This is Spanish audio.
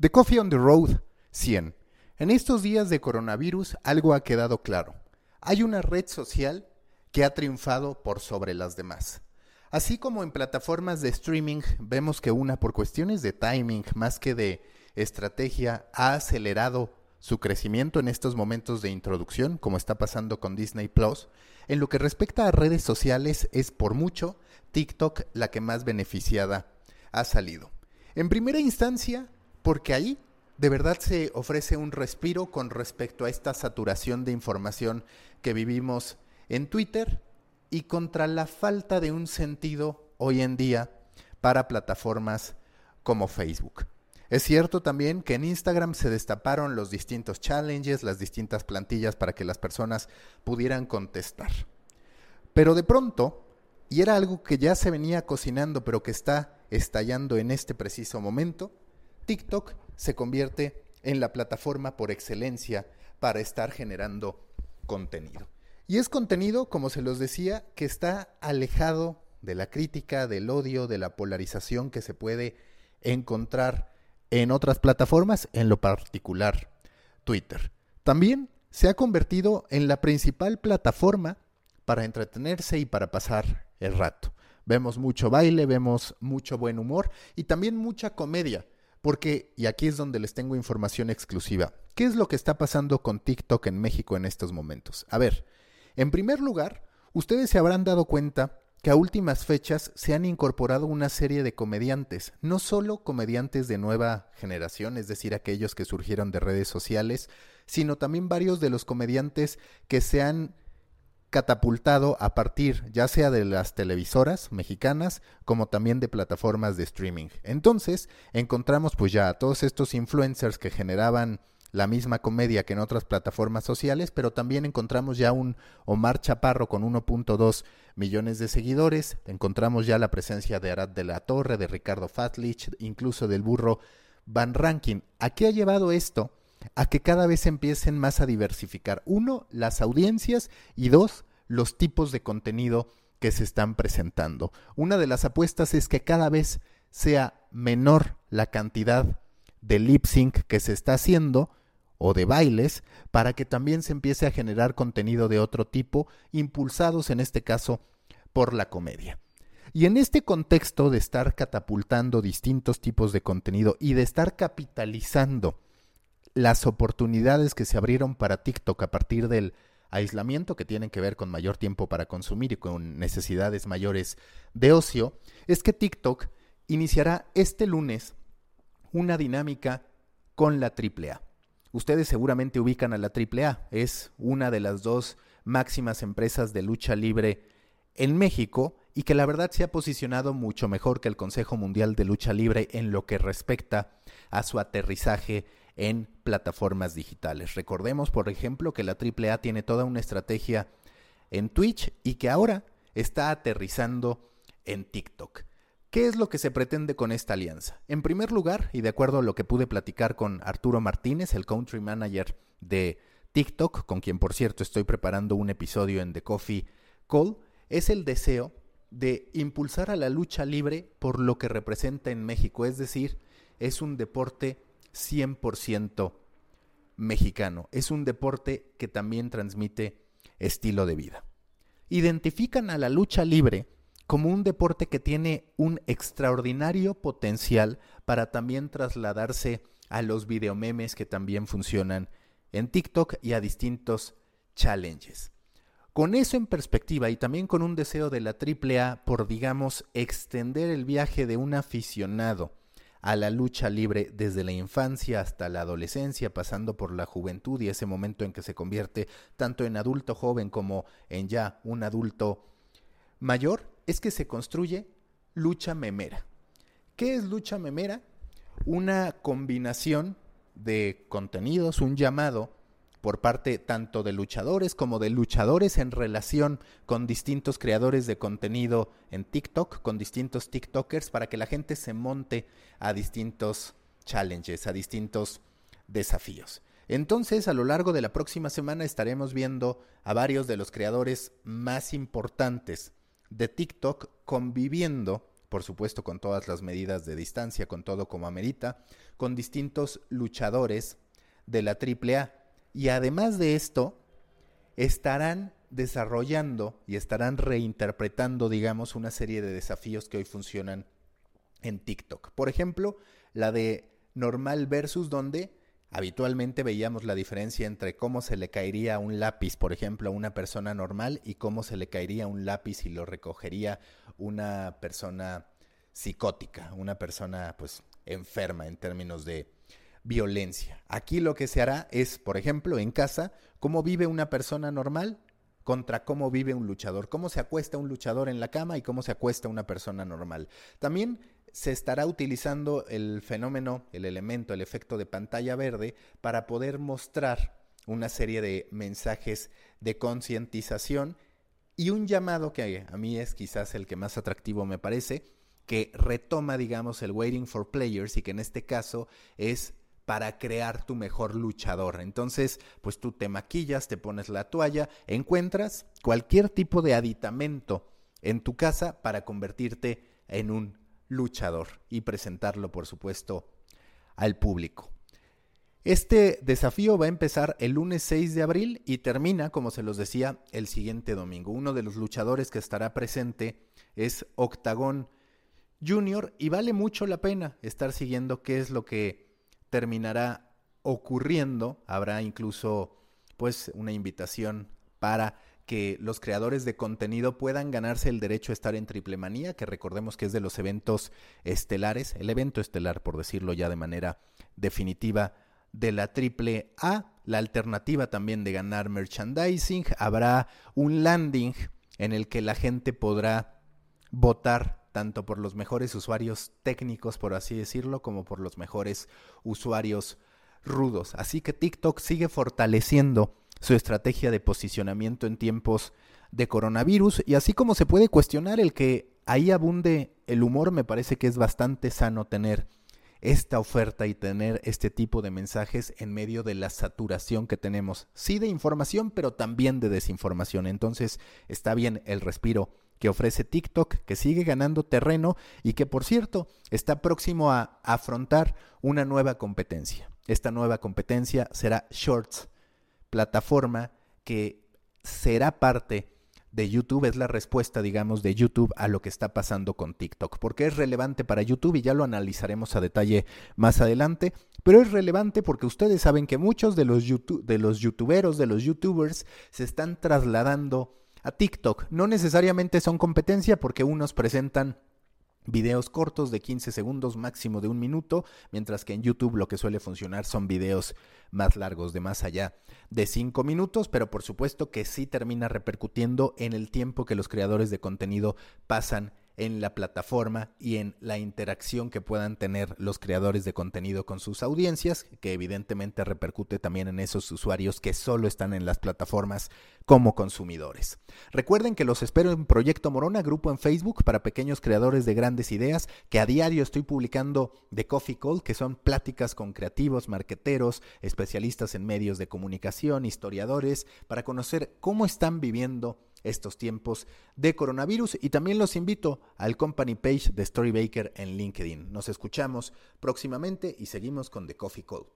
The Coffee on the Road 100. En estos días de coronavirus algo ha quedado claro. Hay una red social que ha triunfado por sobre las demás. Así como en plataformas de streaming vemos que una por cuestiones de timing más que de estrategia ha acelerado su crecimiento en estos momentos de introducción, como está pasando con Disney Plus, en lo que respecta a redes sociales es por mucho TikTok la que más beneficiada ha salido. En primera instancia, porque ahí de verdad se ofrece un respiro con respecto a esta saturación de información que vivimos en Twitter y contra la falta de un sentido hoy en día para plataformas como Facebook. Es cierto también que en Instagram se destaparon los distintos challenges, las distintas plantillas para que las personas pudieran contestar. Pero de pronto, y era algo que ya se venía cocinando pero que está estallando en este preciso momento, TikTok se convierte en la plataforma por excelencia para estar generando contenido. Y es contenido, como se los decía, que está alejado de la crítica, del odio, de la polarización que se puede encontrar en otras plataformas, en lo particular Twitter. También se ha convertido en la principal plataforma para entretenerse y para pasar el rato. Vemos mucho baile, vemos mucho buen humor y también mucha comedia. Porque, y aquí es donde les tengo información exclusiva, ¿qué es lo que está pasando con TikTok en México en estos momentos? A ver, en primer lugar, ustedes se habrán dado cuenta que a últimas fechas se han incorporado una serie de comediantes, no solo comediantes de nueva generación, es decir, aquellos que surgieron de redes sociales, sino también varios de los comediantes que se han catapultado a partir ya sea de las televisoras mexicanas como también de plataformas de streaming. Entonces encontramos pues ya a todos estos influencers que generaban la misma comedia que en otras plataformas sociales, pero también encontramos ya un Omar Chaparro con 1.2 millones de seguidores, encontramos ya la presencia de Arad de la Torre, de Ricardo Fatlich, incluso del burro Van Ranking. ¿A qué ha llevado esto? A que cada vez empiecen más a diversificar. Uno, las audiencias y dos, los tipos de contenido que se están presentando. Una de las apuestas es que cada vez sea menor la cantidad de lip sync que se está haciendo o de bailes para que también se empiece a generar contenido de otro tipo, impulsados en este caso por la comedia. Y en este contexto de estar catapultando distintos tipos de contenido y de estar capitalizando las oportunidades que se abrieron para TikTok a partir del aislamiento que tienen que ver con mayor tiempo para consumir y con necesidades mayores de ocio, es que TikTok iniciará este lunes una dinámica con la AAA. Ustedes seguramente ubican a la AAA, es una de las dos máximas empresas de lucha libre en México y que la verdad se ha posicionado mucho mejor que el Consejo Mundial de Lucha Libre en lo que respecta a su aterrizaje en plataformas digitales. Recordemos, por ejemplo, que la AAA tiene toda una estrategia en Twitch y que ahora está aterrizando en TikTok. ¿Qué es lo que se pretende con esta alianza? En primer lugar, y de acuerdo a lo que pude platicar con Arturo Martínez, el country manager de TikTok, con quien por cierto estoy preparando un episodio en The Coffee Call, es el deseo de impulsar a la lucha libre por lo que representa en México, es decir, es un deporte 100% mexicano. Es un deporte que también transmite estilo de vida. Identifican a la lucha libre como un deporte que tiene un extraordinario potencial para también trasladarse a los videomemes que también funcionan en TikTok y a distintos challenges. Con eso en perspectiva y también con un deseo de la AAA por, digamos, extender el viaje de un aficionado a la lucha libre desde la infancia hasta la adolescencia, pasando por la juventud y ese momento en que se convierte tanto en adulto joven como en ya un adulto mayor, es que se construye lucha memera. ¿Qué es lucha memera? Una combinación de contenidos, un llamado por parte tanto de luchadores como de luchadores en relación con distintos creadores de contenido en TikTok, con distintos TikTokers, para que la gente se monte a distintos challenges, a distintos desafíos. Entonces, a lo largo de la próxima semana estaremos viendo a varios de los creadores más importantes de TikTok conviviendo por supuesto con todas las medidas de distancia, con todo como amerita, con distintos luchadores de la AAA. Y además de esto, estarán desarrollando y estarán reinterpretando, digamos, una serie de desafíos que hoy funcionan en TikTok. Por ejemplo, la de normal versus donde habitualmente veíamos la diferencia entre cómo se le caería un lápiz, por ejemplo, a una persona normal y cómo se le caería un lápiz y lo recogería una persona psicótica, una persona pues enferma en términos de violencia. Aquí lo que se hará es, por ejemplo, en casa, cómo vive una persona normal contra cómo vive un luchador, cómo se acuesta un luchador en la cama y cómo se acuesta una persona normal. También se estará utilizando el fenómeno, el elemento, el efecto de pantalla verde para poder mostrar una serie de mensajes de concientización y un llamado que a mí es quizás el que más atractivo me parece, que retoma, digamos, el waiting for players y que en este caso es para crear tu mejor luchador. Entonces, pues tú te maquillas, te pones la toalla, encuentras cualquier tipo de aditamento en tu casa para convertirte en un luchador y presentarlo, por supuesto, al público. Este desafío va a empezar el lunes 6 de abril y termina, como se los decía, el siguiente domingo. Uno de los luchadores que estará presente es Octagón Junior y vale mucho la pena estar siguiendo qué es lo que terminará ocurriendo. Habrá incluso pues una invitación para que los creadores de contenido puedan ganarse el derecho a estar en Triple Manía, que recordemos que es de los eventos estelares, el evento estelar, por decirlo ya de manera definitiva, de la Triple A. La alternativa también de ganar merchandising. Habrá un landing en el que la gente podrá votar tanto por los mejores usuarios técnicos, por así decirlo, como por los mejores usuarios rudos. Así que TikTok sigue fortaleciendo su estrategia de posicionamiento en tiempos de coronavirus y así como se puede cuestionar el que ahí abunde el humor, me parece que es bastante sano tener esta oferta y tener este tipo de mensajes en medio de la saturación que tenemos, sí de información, pero también de desinformación. Entonces está bien el respiro que ofrece TikTok, que sigue ganando terreno y que, por cierto, está próximo a afrontar una nueva competencia. Esta nueva competencia será Shorts, plataforma que será parte de YouTube, es la respuesta, digamos, de YouTube a lo que está pasando con TikTok, porque es relevante para YouTube y ya lo analizaremos a detalle más adelante, pero es relevante porque ustedes saben que muchos de los, de los youtuberos, de los youtubers, se están trasladando a TikTok. No necesariamente son competencia porque unos presentan videos cortos de 15 segundos, máximo de un minuto, mientras que en YouTube lo que suele funcionar son videos más largos, de más allá de 5 minutos, pero por supuesto que sí termina repercutiendo en el tiempo que los creadores de contenido pasan en la plataforma y en la interacción que puedan tener los creadores de contenido con sus audiencias, que evidentemente repercute también en esos usuarios que solo están en las plataformas como consumidores. Recuerden que los espero en Proyecto Morona, grupo en Facebook para pequeños creadores de grandes ideas, que a diario estoy publicando de Coffee Call, que son pláticas con creativos, marqueteros, especialistas en medios de comunicación, historiadores, para conocer cómo están viviendo estos tiempos de coronavirus y también los invito al company page de Storybaker en LinkedIn. Nos escuchamos próximamente y seguimos con The Coffee Call.